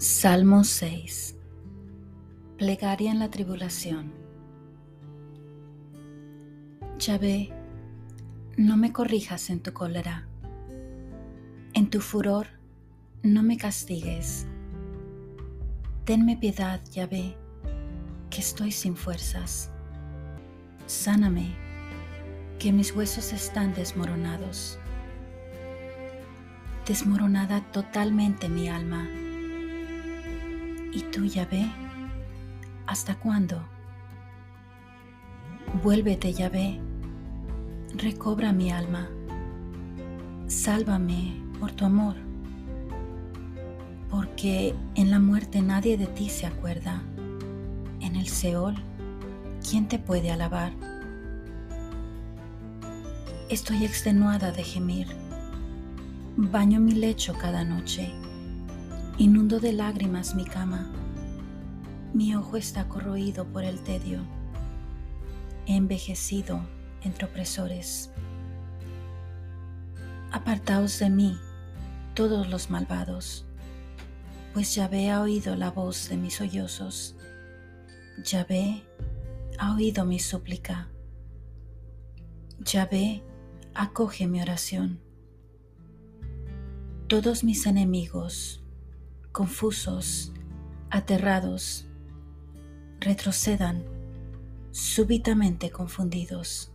Salmo 6 Plegaria en la tribulación Yahvé, no me corrijas en tu cólera. En tu furor, no me castigues. Tenme piedad, Yahvé, que estoy sin fuerzas. Sáname, que mis huesos están desmoronados. Desmoronada totalmente mi alma ¿Y tú, Yahvé? ¿Hasta cuándo? Vuélvete, Yahvé. Recobra mi alma. Sálvame por tu amor. Porque en la muerte nadie de ti se acuerda. En el Seol, ¿quién te puede alabar? Estoy extenuada de gemir. Baño mi lecho cada noche Inundo de lágrimas mi cama. Mi ojo está corroído por el tedio. He envejecido entre opresores. Apartaos de mí, todos los malvados, pues Yahvé ha oído la voz de mis sollozos. Yahvé ha oído mi súplica. Yahvé acoge mi oración. Todos mis enemigos confusos, aterrados, retrocedan súbitamente confundidos.